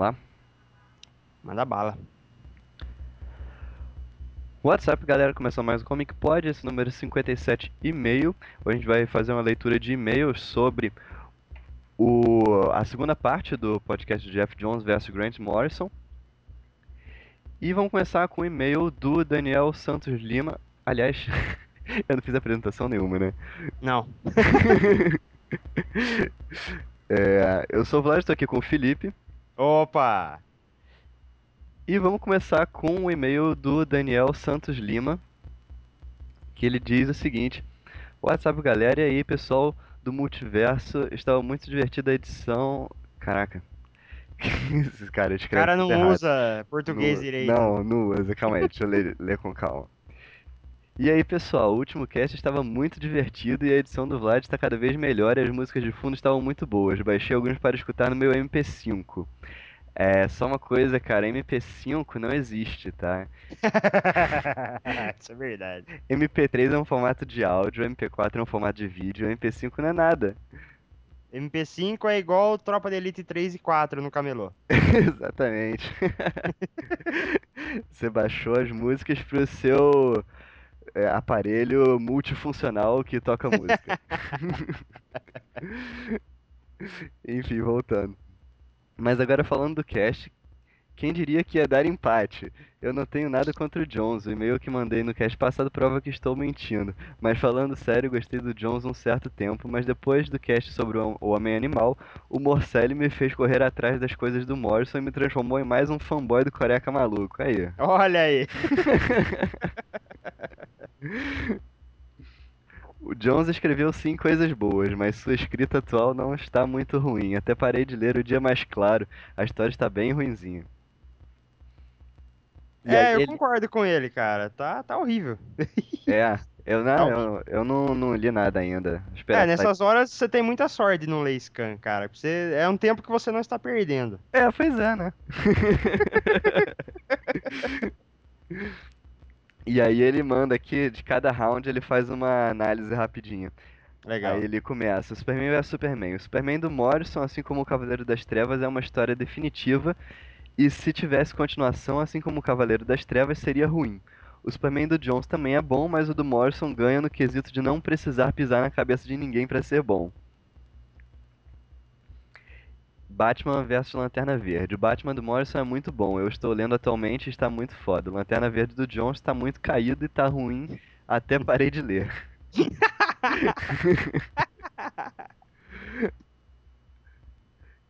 Lá? Manda bala. WhatsApp, galera, começou mais um Comic Pod, esse número 57 e-mail. Hoje a gente vai fazer uma leitura de e-mails sobre o, a segunda parte do podcast de Jeff Jones versus Grant Morrison. E vamos começar com o e-mail do Daniel Santos Lima. Aliás, eu não fiz apresentação nenhuma, né? Não. É, eu sou o Vlad, estou aqui com o Felipe. Opa! E vamos começar com o e-mail do Daniel Santos Lima, que ele diz o seguinte: WhatsApp galera, e aí pessoal do multiverso, estava muito divertida a edição. Caraca. Esse cara escreve cara não errado. usa português Nu- direito. Não, não usa. Calma aí, deixa eu ler, ler com calma. E aí, pessoal, o último cast estava muito divertido e a edição do Vlad está cada vez melhor e as músicas de fundo estavam muito boas. Baixei alguns para escutar no meu MP5. É, só uma coisa, cara, MP5 não existe, tá? Isso é verdade. MP3 é um formato de áudio, MP4 é um formato de vídeo, MP5 não é nada. MP5 é igual Tropa de Elite 3 e 4 no camelô. Exatamente. Você baixou as músicas pro seu é, aparelho multifuncional que toca música. Enfim, voltando. Mas agora falando do cast, quem diria que ia dar empate? Eu não tenho nada contra o Jones, o e-mail que mandei no cast passado prova que estou mentindo. Mas falando sério, gostei do Jones um certo tempo, mas depois do cast sobre o o Homem Animal, o Morcelli me fez correr atrás das coisas do Morrison e me transformou em mais um fanboy do Coreca Maluco. Aí. Olha aí. O Jones escreveu sim coisas boas, mas sua escrita atual não está muito ruim. Até parei de ler O Dia Mais Claro. A história está bem ruinzinha. E É, eu ele- concordo com ele, cara. Tá, tá horrível. É, eu Tá não, eu, eu não, não li nada ainda. Espera, É, nessas horas você tem muita sorte de não ler Scan, cara. Você, é um tempo que você não está perdendo. É, pois é, né? E aí ele manda aqui, de cada round ele faz uma análise rapidinha. Legal. Aí ele começa, Superman vs Superman. O Superman do Morrison, assim como o Cavaleiro das Trevas, é uma história definitiva, e se tivesse continuação, assim como o Cavaleiro das Trevas, seria ruim. O Superman do Jones também é bom, mas o do Morrison ganha no quesito de não precisar pisar na cabeça de ninguém pra ser bom. Batman vs Lanterna Verde. O Batman do Morrison é muito bom. Eu estou lendo atualmente e está muito foda. O Lanterna Verde do Jones está muito caído e tá ruim. Até parei de ler.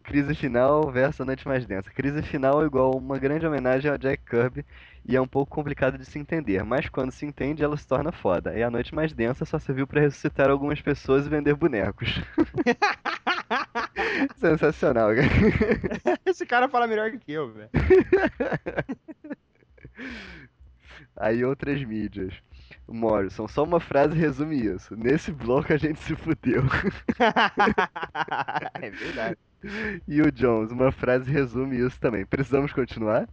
Crise Final versus A Noite Mais Densa. Crise Final é igual uma grande homenagem ao Jack Kirby e é um pouco complicado de se entender, mas quando se entende ela se torna foda. E A Noite Mais Densa só serviu pra ressuscitar algumas pessoas e vender bonecos. Sensacional, cara. Esse cara fala melhor que eu, velho. Aí outras mídias. Morrison, só uma frase resume isso. Nesse bloco a gente se fudeu. é verdade. E o Jones, uma frase resume isso também. Precisamos continuar?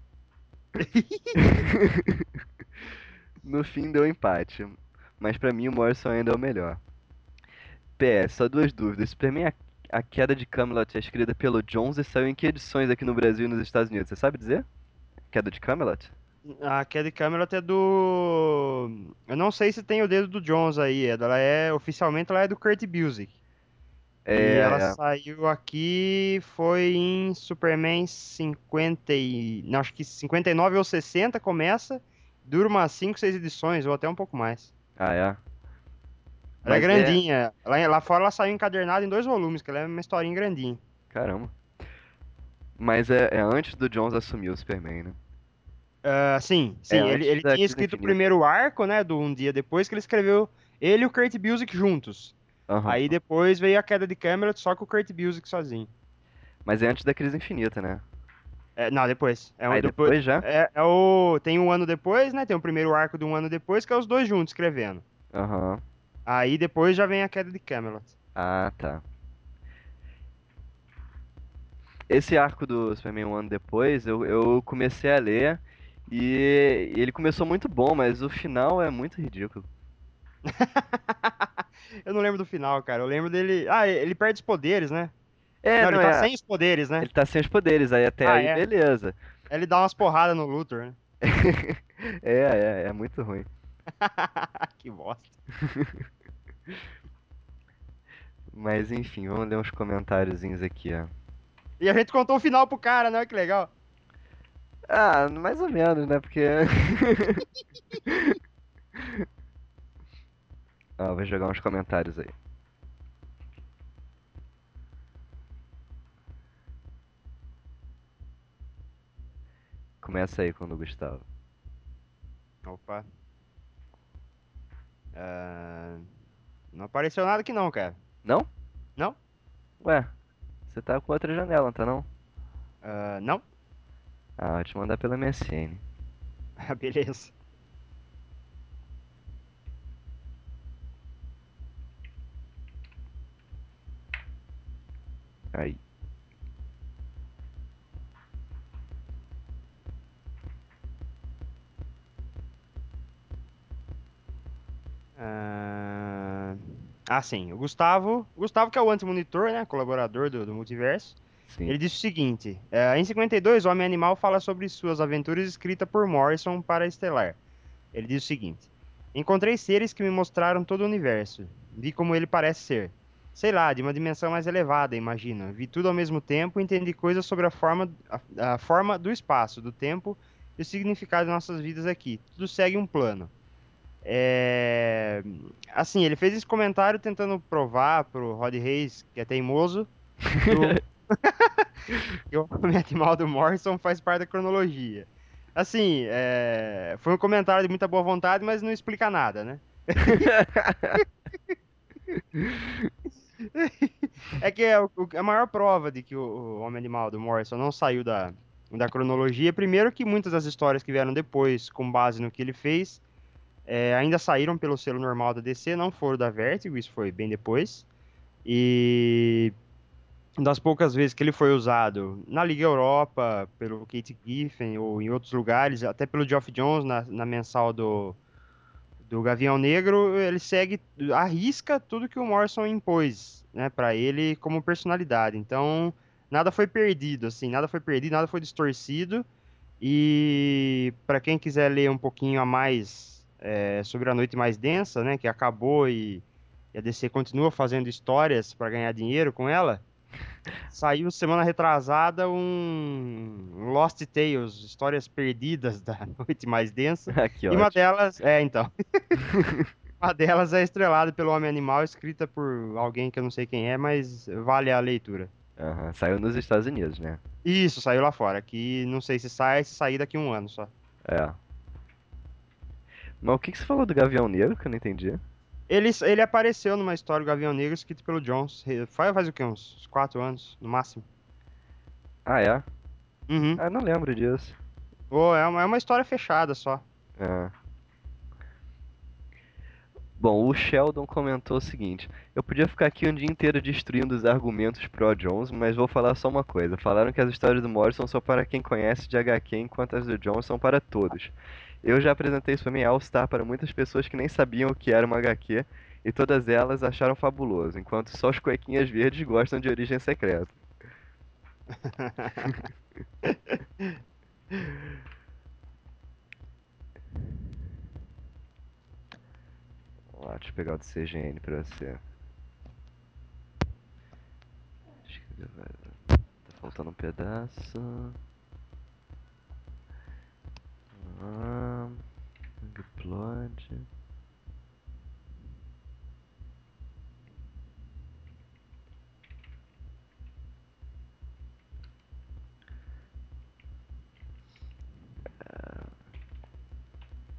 No fim deu empate, mas pra mim o Morrison ainda é o melhor. PS, só duas dúvidas. Superman a, Queda de Camelot é escrita pelo Jones e saiu em que edições aqui no Brasil e nos Estados Unidos? Você sabe dizer? Queda de Camelot? A Kelly Camelot é do. Eu não sei se tem o dedo do Jones aí. Ela é. Oficialmente ela é do Kurt Busiek. E É, ela é. saiu aqui. Foi em Superman 50 e. Não, acho que 59 ou 60 começa. Dura umas 5, 6 edições, ou até um pouco mais. Ah, é? Ela é é- grandinha. Lá, lá fora ela saiu encadernada em dois volumes, que ela é uma historinha grandinha. Caramba. Mas é, é antes do Jones assumir o Superman, né? Ah, sim, sim. É, ele ele tinha escrito o primeiro arco, né? Do Um Dia Depois, que ele escreveu ele e o Kurt Busiek juntos. Aham. Aí depois veio a queda de Camelot só com o Kurt Busiek sozinho. Mas é antes da Crise Infinita, né? É, não, depois. É um- Aí depois já? É, é o. Tem um ano depois, né? Tem o primeiro arco de um ano depois, que é os dois juntos escrevendo. Aham. Aí depois já vem a queda de Camelot. Ah, tá. Esse arco do Superman um ano depois, eu, eu comecei a ler e ele começou muito bom, mas o final é muito ridículo. Eu não lembro do final, cara. Eu lembro dele. Ah, ele perde os poderes, né? É, não, não, ele tá é. sem os poderes, né? Ele tá sem os poderes, aí até Ah, aí, é? beleza. Ele dá umas porradas no Luthor, né? É, é, é muito ruim. que bosta. Mas enfim, vamos ler uns comentáriozinhos aqui, ó. E a gente contou o final pro cara, né? Que legal. Ah, mais ou menos, né? Porque. Ó, vou jogar uns comentários aí. Começa aí quando o Gustavo. Opa. Ah, Não apareceu nada aqui não, cara. Não? Não? Ué, você tá com outra janela, não tá não? Ah, Não? Ah, vou te mandar pela MSN. Ah, Beleza. Aí. Ah, Ah, sim. O Gustavo. O Gustavo, que é o anti-monitor, né? Colaborador do, do multiverso. Sim. Ele disse o seguinte: é, em 52, o Homem-Animal fala sobre suas aventuras escritas por Morrison para Estelar. Ele diz o seguinte: Encontrei seres que me mostraram todo o universo. Vi como ele parece ser. Sei lá, de uma dimensão mais elevada, imagina. Vi tudo ao mesmo tempo e entendi coisas sobre a forma, a, a forma do espaço, do tempo e o significado de nossas vidas aqui. Tudo segue um plano. É... Assim, ele fez esse comentário tentando provar pro Rod Reis, que é teimoso, que o homem animal do Morrison faz parte da cronologia. Assim, é, foi um comentário de muita boa vontade, mas não explica nada, né? É que é a maior prova de que o, o homem animal do Morrison não saiu da, da cronologia, primeiro que muitas das histórias que vieram depois, com base no que ele fez, é, ainda saíram pelo selo normal da DC, não foram da Vertigo, isso foi bem depois. E das poucas vezes que ele foi usado na Liga Europa, pelo Kate Giffen ou em outros lugares, até pelo Geoff Jones na, na mensal do, do Gavião Negro, ele segue, arrisca tudo que o Morrison impôs, né, para ele como personalidade. Então, nada foi perdido, assim, nada foi perdido, nada foi distorcido. E para quem quiser ler um pouquinho a mais é, sobre a Noite Mais Densa, né, que acabou e, e a DC continua fazendo histórias para ganhar dinheiro com ela, saiu semana retrasada um Lost Tales, histórias perdidas da Noite Mais Densa. Aqui, E uma delas, é, então. uma delas é estrelada pelo Homem Animal, escrita por alguém que eu não sei quem é, mas vale a leitura. Aham, Saiu nos Estados Unidos, né? Isso, saiu lá fora. Que não sei se sai, se sair daqui um ano só. É. Mas o que que você falou do Gavião Negro que eu não entendi? Ele, ele apareceu numa história do Gavião Negro escrito pelo Jones. Faz, faz o quê? Uns quatro anos, no máximo. Ah, é? Uhum. Ah, não lembro disso. Pô, é uma, é uma história fechada só. É. Bom, o Sheldon comentou o seguinte: Eu podia ficar aqui um dia inteiro destruindo os argumentos pró-Jones, mas vou falar só uma coisa. Falaram que as histórias do Morrison são para quem conhece de HQ, enquanto as do Jones são para todos. Eu já apresentei Superman All-Star para muitas pessoas que nem sabiam o que era uma HQ, e todas elas acharam fabuloso, enquanto só os cuequinhas verdes gostam de Origem Secreta. Vamos lá, deixa eu pegar o do CGN pra você. Acho que vai- Tá faltando um pedaço. Ah, upload.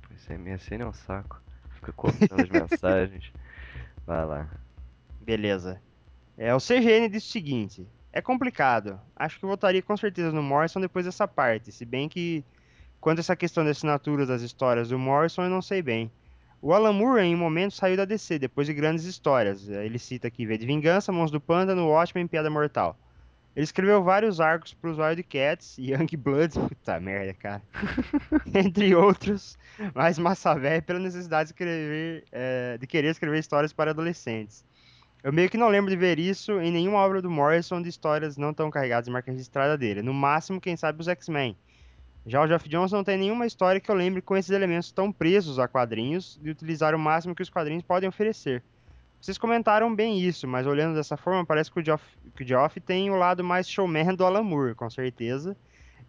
Pois é, MSN é um saco. Fica cortando as mensagens. Vai lá. Beleza. É, o CGN disse o seguinte: é complicado. Acho que eu votaria com certeza no Morrison depois dessa parte. Se bem que, quanto a essa questão de assinaturas das histórias do Morrison, eu não sei bem. O Alan Moore, em um momento, saiu da DC depois de grandes histórias. Ele cita aqui V de Vingança, Mãos do Panda, no Watchmen Piada Mortal. Ele escreveu vários arcos para os Wildcats e Young Bloods, puta merda, cara. Entre outros, mas massa velha pela necessidade de, escrever, é, de querer escrever histórias para adolescentes. Eu meio que não lembro de ver isso em nenhuma obra do Morrison de histórias não tão carregadas de marca registrada dele. No máximo, quem sabe, os X-Men. Já o Geoff Jones não tem nenhuma história que eu lembre com esses elementos tão presos a quadrinhos de utilizar o máximo que os quadrinhos podem oferecer. Vocês comentaram bem isso, mas olhando dessa forma, parece que o Geoff, que o Geoff tem o lado mais showman do Alan Moore, com certeza.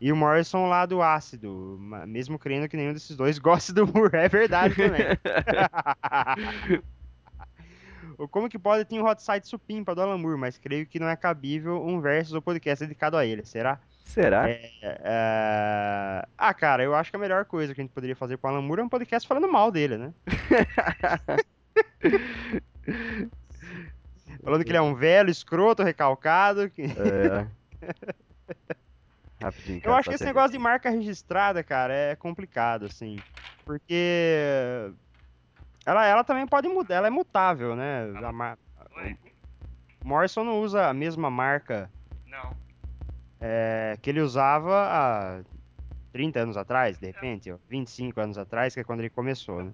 E o Morrison o lado ácido, mesmo crendo que nenhum desses dois goste do Moore. É verdade também. O Como que pode tem um hot site supimpa do Alan Moore, mas creio que não é cabível um versus ou podcast dedicado a ele, será? Será? É, é, Ah, cara, eu acho que a melhor coisa que a gente poderia fazer com o Alan Moore é um podcast falando mal dele, né? Falando que ele é um velho, escroto, recalcado. que- É. Rapidinho, Eu cara, acho só que esse tem- negócio de marca registrada, cara, é complicado, assim. Porque ela, ela também pode mudar, ela é mutável, né? A mar-? Morrison não usa a mesma marca Não. É, que ele usava há 30 anos atrás, de repente, ó, 25 anos atrás, que é quando ele começou, né?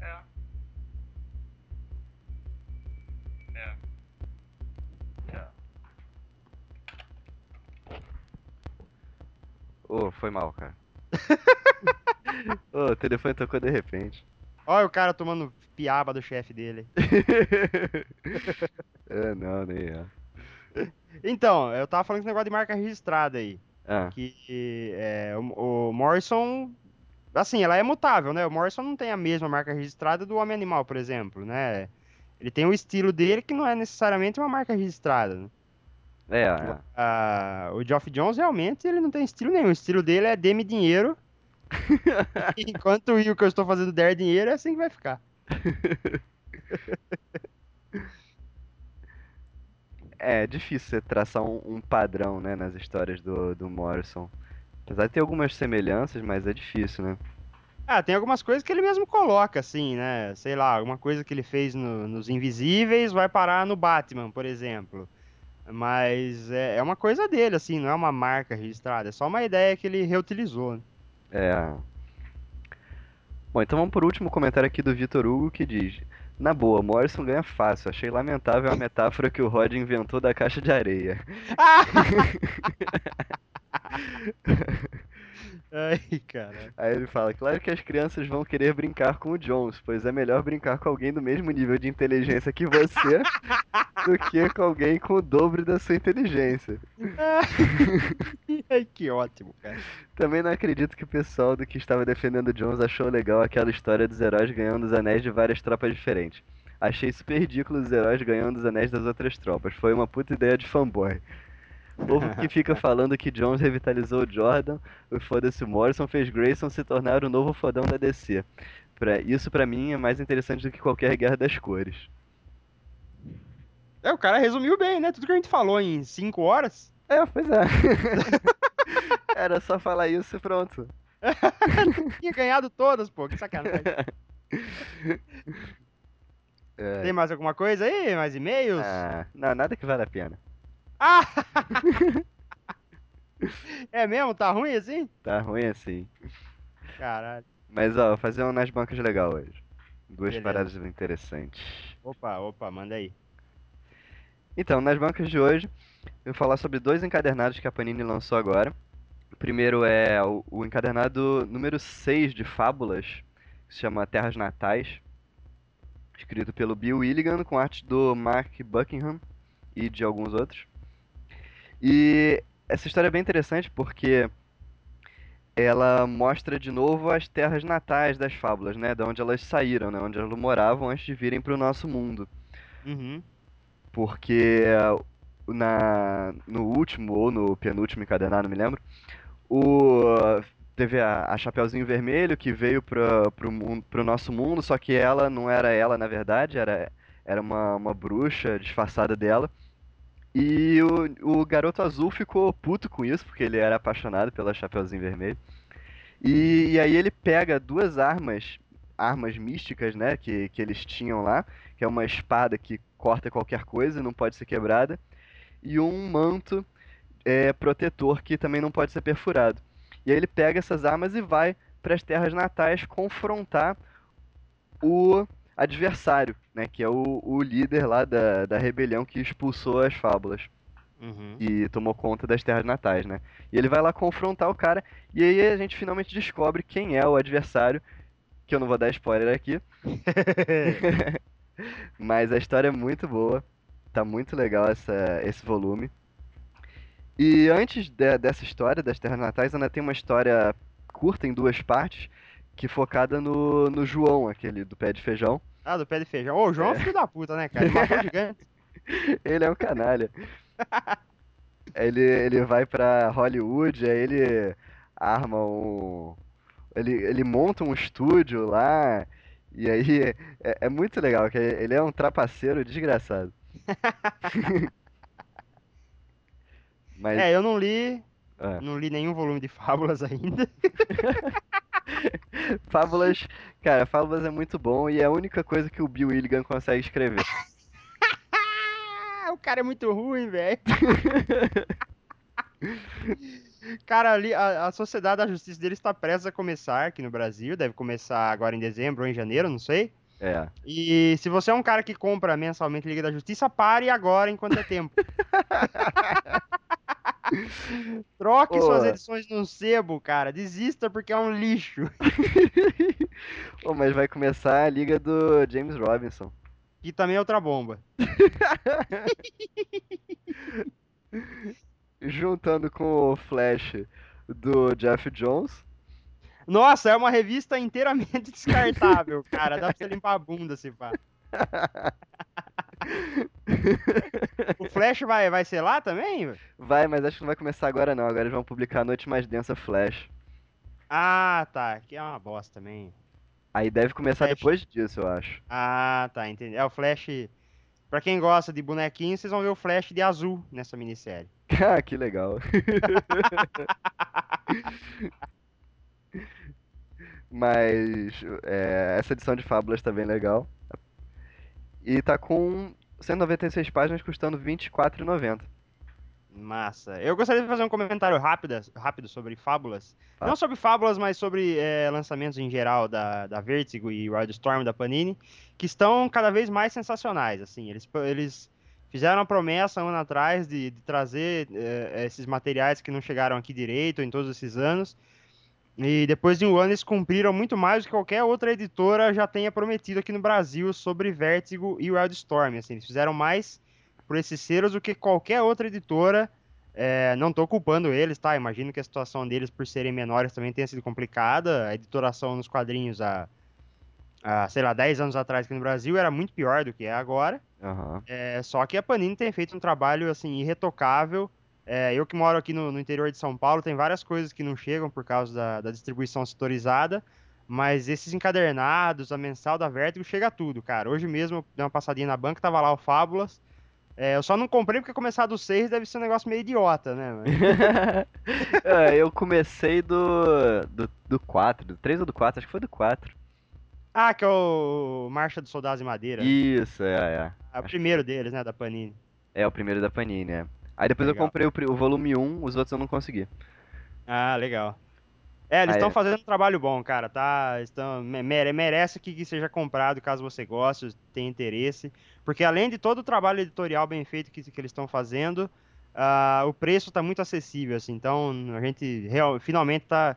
É. É. É. Ô, foi mal, cara. Ô, o telefone tocou de repente. Olha o cara tomando piaba do chefe dele. é, não, nem é. Então, eu tava falando esse negócio de marca registrada aí. Ah, Que é, o, o Morrison, assim, ela é mutável, né? O Morrison não tem a mesma marca registrada do Homem Animal, por exemplo, né? Ele tem o estilo dele que não é necessariamente uma marca registrada. né? é, é. O Geoff Jones realmente ele não tem estilo nenhum. O estilo dele é dê-me dinheiro. Enquanto o que eu estou fazendo der dinheiro, é assim que vai ficar. É difícil você traçar um, um padrão, né, nas histórias do, do Morrison. Apesar de ter algumas semelhanças, mas é difícil, né? Ah, tem algumas coisas que ele mesmo coloca, assim, né? Sei lá, alguma coisa que ele fez no- nos Invisíveis vai parar no Batman, por exemplo. Mas é, é uma coisa dele, assim, não é uma marca registrada. É só uma ideia que ele reutilizou. né? É. Bom, então vamos por último comentário aqui do Vitor Hugo que diz: Na boa, Morrison ganha fácil. Achei lamentável a metáfora que o Rod inventou da caixa de areia. Ai, cara. Aí ele fala: Claro que as crianças vão querer brincar com o Jones, pois é melhor brincar com alguém do mesmo nível de inteligência que você do que com alguém com o dobro da sua inteligência. Ai, que ótimo, cara. Também não acredito que o pessoal do que estava defendendo o Jones achou legal aquela história dos heróis ganhando os anéis de várias tropas diferentes. Achei super ridículo os heróis ganhando os anéis das outras tropas. Foi uma puta ideia de fanboy. O povo que fica falando que Jones revitalizou o Jordan, o foda-se Morrison fez Grayson se tornar o novo fodão da DC. Pra, isso pra mim é mais interessante do que qualquer guerra das cores. É, o cara resumiu bem, né? Tudo que a gente falou em 5 horas. É, pois é. Era só falar isso e pronto. Tinha ganhado todas, pô. Que sacanagem. É. Tem mais alguma coisa aí? Mais e-mails? Ah, não, nada que vale a pena. Ah! é mesmo? Tá ruim assim? Tá ruim assim. Caralho. Mas ó, vou fazer um nas bancas legal hoje. Duas Beleza. paradas interessantes. Opa, opa, manda aí. Então, nas bancas de hoje, eu vou falar sobre dois encadernados que a Panini lançou agora. O primeiro é o, o encadernado número 6 de Fábulas, que se chama Terras Natais, escrito pelo Bill Willigan, com arte do Mark Buckingham e de alguns outros. E essa história é bem interessante porque ela mostra de novo as terras natais das fábulas, né? Da onde elas saíram, né? Onde elas moravam antes de virem para o nosso mundo. Uhum. Porque na, no último ou no penúltimo encadernado, não me lembro, o, teve a, a Chapeuzinho Vermelho que veio para pro nosso mundo, só que ela não era ela na verdade, era, era uma, uma bruxa disfarçada dela. E o, o garoto azul ficou puto com isso, porque ele era apaixonado pela Chapeuzinho Vermelho. E, e aí ele pega duas armas, armas místicas, né, que, que eles tinham lá, que é uma espada que corta qualquer coisa, não pode ser quebrada, e um manto é, protetor que também não pode ser perfurado. E aí ele pega essas armas e vai para as terras natais confrontar o adversário, né? Que é o, o líder lá da, da rebelião que expulsou as fábulas Uhum. e tomou conta das terras natais, né? E ele vai lá confrontar o cara, e aí a gente finalmente descobre quem é o adversário, que eu não vou dar spoiler aqui, mas a história é muito boa, tá muito legal essa, esse volume. E antes de- dessa história das terras natais, ainda tem uma história curta em duas partes, que focada no, no João, aquele do pé de feijão. ah, do pé de feijão. Ô, o João é um filho da puta, né, cara? Ele matou gigante. Ele é um canalha. Ele, ele vai pra Hollywood, aí ele arma um. Ele, ele monta um estúdio lá, e aí é, é muito legal, que ele é um trapaceiro desgraçado. Mas, É, eu não li, ah, não li nenhum volume de fábulas ainda. Fábulas, cara, Fábulas é muito bom e é a única coisa que o Bill Willigan consegue escrever. O cara é muito ruim, velho. Cara, ali, a, a Sociedade da Justiça dele está prestes a começar aqui no Brasil. Deve começar agora em dezembro ou em janeiro, não sei. É. E se você é um cara que compra mensalmente Liga da Justiça, pare agora enquanto é tempo. Troque Pô. suas edições no sebo, cara. Desista porque é um lixo. Pô, mas vai começar a liga do James Robinson. E também é outra bomba. Juntando com o Flash do Jeff Jones. Nossa, é uma revista inteiramente descartável, cara. Dá pra você limpar a bunda, se pá. O Flash vai, vai ser lá também? Vai, mas acho que não vai começar agora não. Agora eles vão publicar a Noite Mais Densa Flash. Ah, tá. Que é uma bosta também. Aí deve começar Flash. depois disso, eu acho. Ah, tá, entendi. É o Flash. Pra quem gosta de bonequinho, vocês vão ver o Flash de azul nessa minissérie. Ah, que legal. Mas é, essa edição de Fábulas tá bem legal. E tá com 196 páginas custando R$ 24,90. Massa. Eu gostaria de fazer um comentário rápido, rápido sobre fábulas. Tá. Não sobre fábulas, mas sobre é, lançamentos em geral da, da Vertigo e Wildstorm da Panini, que estão cada vez mais sensacionais. Assim, eles, eles fizeram a promessa um ano atrás de, de trazer é, esses materiais que não chegaram aqui direito em todos esses anos. E depois de um ano eles cumpriram muito mais do que qualquer outra editora já tenha prometido aqui no Brasil sobre Vertigo e Wildstorm. Assim, eles fizeram mais por esses selos do que qualquer outra editora. É, não estou culpando eles, tá? Imagino que a situação deles, por serem menores, também tenha sido complicada. A editoração nos quadrinhos há, há, sei lá, 10 anos atrás aqui no Brasil era muito pior do que é agora. Aham. É, só que a Panini tem feito um trabalho, assim, irretocável. É, eu que moro aqui no, no interior de São Paulo, tem várias coisas que não chegam por causa da, da distribuição setorizada. Mas esses encadernados, a mensal da Vertigo, chega tudo, cara. Hoje mesmo eu dei uma passadinha na banca, tava lá o Fábulas. É, eu só não comprei porque começar do 6 deve ser um negócio meio idiota, né? É, eu comecei do, do, do 4, do 3 ou do 4, acho que foi do 4. Ah, que é o Marcha dos Soldados de Madeira. Isso, é, é. É o primeiro deles, né, da Panini. É o primeiro da Panini, é. Aí depois eu Legal. comprei o, o volume 1, os outros eu não consegui. Ah, legal. É, eles estão é. fazendo um trabalho bom, cara, tá? Estão, me- mere- merece que, seja comprado caso você goste, tenha interesse. Porque além de todo o trabalho editorial bem feito que, que eles estão fazendo, ah, o preço tá muito acessível, assim. Então a gente real, finalmente tá,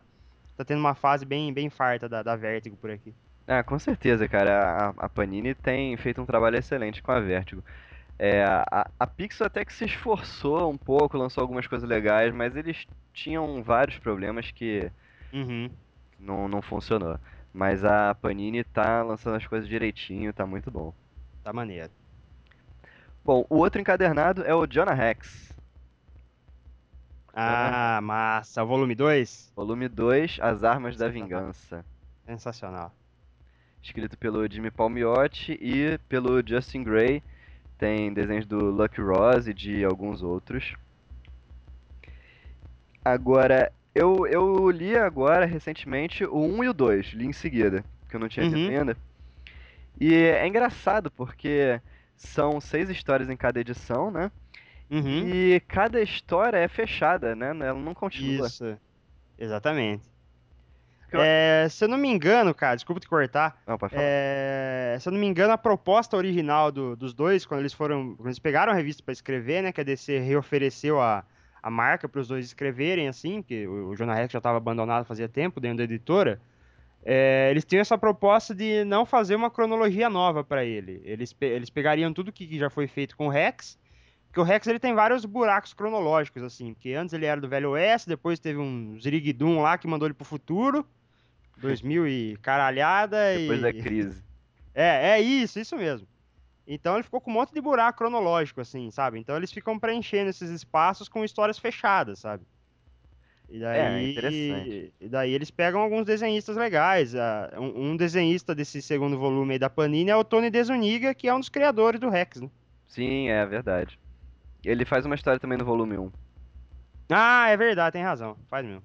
tá tendo uma fase bem, bem farta da, da Vertigo por aqui. Ah, com certeza, cara. A, a Panini tem feito um trabalho excelente com a Vertigo. É, a, a Pixar até que se esforçou um pouco, lançou algumas coisas legais, mas eles tinham vários problemas que Uhum. não, não funcionou. Mas a Panini tá lançando as coisas direitinho, tá muito bom. Tá maneiro. Bom, o outro encadernado é o Jonah Rex. Ah, massa. O volume 2? Volume 2, As Armas da. Vingança. Sensacional. Escrito pelo Jimmy Palmiotti e pelo Justin Gray. Tem desenhos do Lucky Rose e de alguns outros. Agora, eu, eu li agora, recentemente, o 1 e o 2. Li em seguida, que eu não tinha lido Uhum. ainda. E é engraçado, porque são seis histórias em cada edição, né? Uhum. E cada história é fechada, né? Ela não continua. Isso. Exatamente. É, se eu não me engano, cara, desculpa te cortar. Não, pode falar. É, se eu não me engano, a proposta original do- dos dois, quando eles foram. Quando eles pegaram a revista pra escrever, né? Que a DC reofereceu a, a marca para os dois escreverem, assim, que o, o Jonah Rex já estava abandonado fazia tempo dentro da editora. é, eles tinham essa proposta de não fazer uma cronologia nova pra ele. Eles, pe- eles pegariam tudo que já foi feito com o Rex. Porque o Rex ele tem vários buracos cronológicos, assim. Porque antes ele era do Velho Oeste, depois teve um Ziriguidum lá que mandou ele pro futuro. 2000 e caralhada. Depois e... da crise. É, é isso, isso mesmo. Então ele ficou com um monte de buraco cronológico, assim, sabe? Então eles ficam preenchendo esses espaços com histórias fechadas, sabe? E daí, interessante. e daí eles pegam alguns desenhistas legais. ah, Um, um desenhista desse segundo volume aí da Panini é o Tony Desuniga, que é um dos criadores do Rex, né? Sim, é verdade. Ele faz uma história também no volume 1. Ah, é verdade, tem razão. Faz mesmo.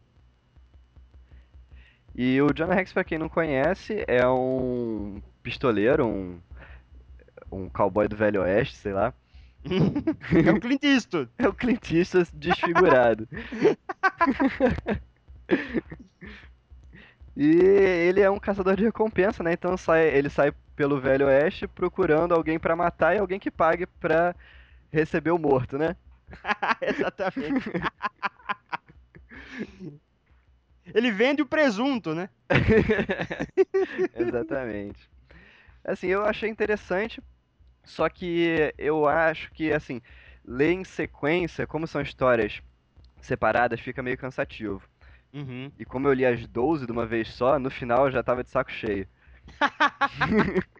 E o Jonah Rex, pra quem não conhece, é um pistoleiro, um, um cowboy do Velho Oeste, sei lá. é o Clint Eastwood. É o Clint Eastwood desfigurado. E ele é um caçador de recompensa, né? Então sai, ele sai pelo Velho Oeste procurando alguém pra matar e alguém que pague pra receber o morto, né? Exatamente. Ele vende o presunto, né? Exatamente. Assim, eu achei interessante, só que eu acho que, assim, ler em sequência, como são histórias separadas, fica meio cansativo. Uhum. E como eu li as 12 de uma vez só, no final eu já tava de saco cheio.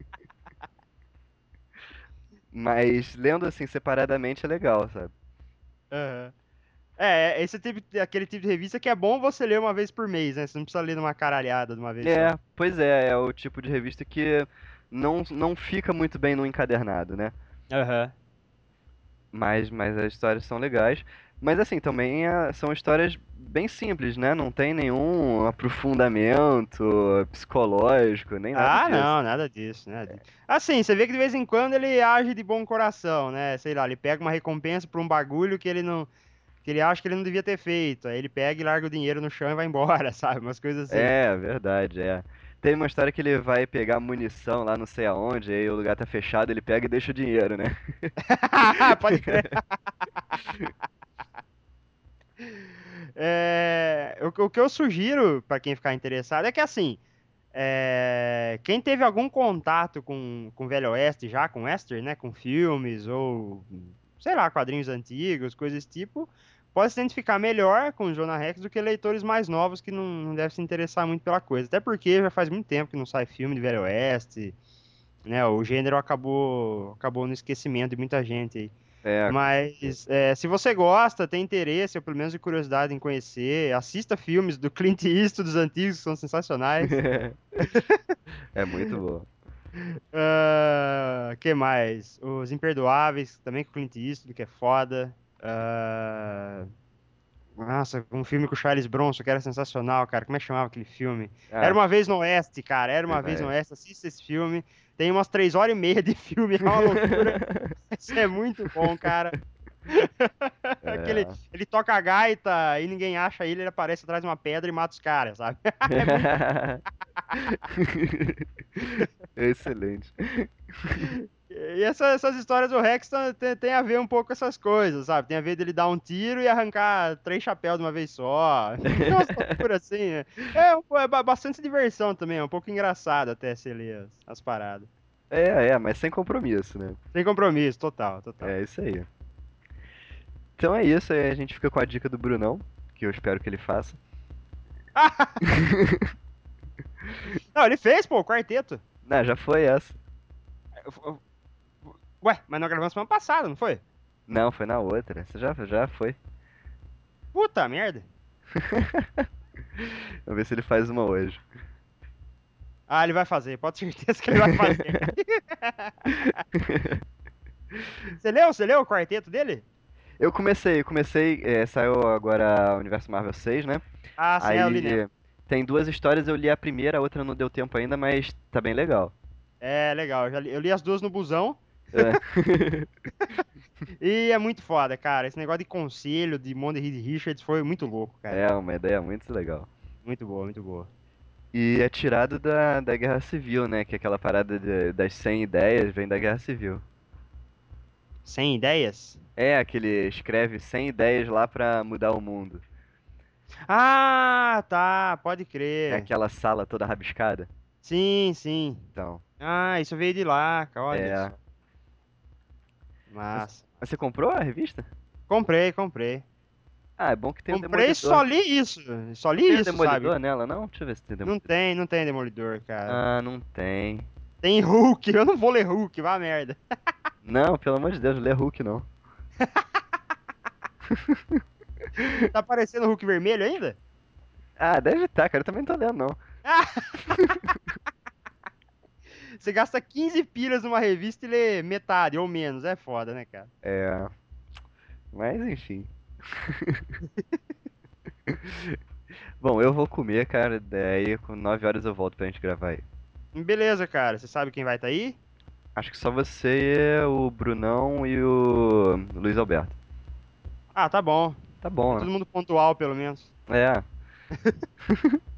Mas lendo assim separadamente é legal, sabe? Aham. É, esse tipo, aquele tipo de revista que é bom você ler uma vez por mês, né? Você não precisa ler numa caralhada de uma vez É, só. pois é, é o tipo de revista que não, não fica muito bem no encadernado, né? Aham. Mas, mas as histórias são legais. Mas assim, também é- são histórias bem simples, né? Não tem nenhum aprofundamento psicológico, nem nada Ah, disso. não, nada disso, nada disso. Assim, você vê que de vez em quando ele age de bom coração, né? Sei lá, ele pega uma recompensa por um bagulho que ele não. Que ele acha que ele não devia ter feito. Aí ele pega e larga o dinheiro no chão e vai embora, sabe? Umas coisas assim. É, verdade, é. Tem uma história que ele vai pegar munição lá não sei aonde, aí o lugar tá fechado, ele pega e deixa o dinheiro, né? Pode crer. É, o, o que eu sugiro pra quem ficar interessado é que assim, é, quem teve algum contato com, com Velho Oeste já, com Western, né, com filmes ou sei lá, quadrinhos antigos, coisas desse tipo, pode se identificar melhor com o Jonah Rex do que leitores mais novos que não, não devem se interessar muito pela coisa. Até porque já faz muito tempo que não sai filme de Velho Oeste, né? O gênero acabou, acabou no esquecimento de muita gente aí. É, Mas é, se você gosta, tem interesse, ou pelo menos de curiosidade em conhecer, assista filmes do Clint Eastwood dos antigos, que são sensacionais. é muito bom. Ah, que mais? Os Imperdoáveis, também com o Clint Eastwood, que é foda. Ah, nossa, um filme com o Charles Bronson, que era sensacional, cara. Como é que chamava aquele filme? Ah, Era uma vez no Oeste, cara. Era uma Era vez no Oeste. Assista esse filme. Tem umas três horas e meia de filme, é uma loucura. Isso é muito bom, cara. Que ele, ele toca a gaita e ninguém acha ele, ele aparece atrás de uma pedra e mata os caras, sabe? Excelente. E essa- essas histórias do Rex tem, tem a ver um pouco com essas coisas, sabe? Tem a ver dele dar um tiro e arrancar três chapéus de uma vez só. Tem umas loucuras assim. né? É, é ba- bastante diversão também, é um pouco engraçado até se ler as, as paradas. É, é, mas sem compromisso, né? Sem compromisso, total, total. É isso aí. Então é isso, aí a gente fica com a dica do Brunão, que eu espero que ele faça. Não, ele fez, pô, o quarteto. Não, já foi essa. Ué, mas nós gravamos semana passada, não foi? Não, foi na outra. Você já, já foi. Puta merda. Vamos ver se ele faz uma hoje. Ah, ele vai fazer, pode ter certeza que ele vai fazer. Você leu? Você leu o quarteto dele? Eu comecei, eu comecei, é, saiu agora o Universo Marvel 6, né? Ah, sim, Aí é, eu li, né? tem duas histórias, eu li a primeira, a outra não deu tempo ainda, mas tá bem legal. É, legal. Eu, li, eu li as duas no busão É. e é muito foda, cara. Esse negócio de conselho de monte de Reed Richards foi muito louco, cara. É uma ideia muito legal. Muito boa, muito boa. E é tirado da, da Guerra Civil, né? Que é aquela parada de- das 100 ideias vem da Guerra Civil. Sem ideias? É, aquele escreve 100 ideias lá pra mudar o mundo. Ah, tá, pode É crer. aquela sala toda rabiscada. Sim, sim. Então, Ah, isso veio de lá, cara, olha é. só. Massa. Mas Você comprou a revista? Comprei, comprei. Ah, é bom que tem Comprei e Demolidor. só li isso. Só li Tem isso, Demolidor sabe? nela, não? Deixa eu ver se tem Não Demolidor. tem, não tem Demolidor, cara. Ah, não tem. Tem Hulk, eu não vou ler Hulk, vá merda. Não, pelo amor de Deus, lê Hulk não. Tá aparecendo Hulk vermelho ainda? Ah, deve estar, cara. Eu também não tô lendo, não. Você gasta 15 pilhas numa revista e lê metade ou menos, é foda, né, cara? É. Mas enfim. Bom, eu vou comer, cara. Daí com 9 horas eu volto pra gente gravar aí. Beleza, cara. Você sabe quem vai estar aí? Acho que só você, o Brunão e o Luiz Alberto. Ah, tá bom. Tá bom, Todo né? mundo pontual, pelo menos. É.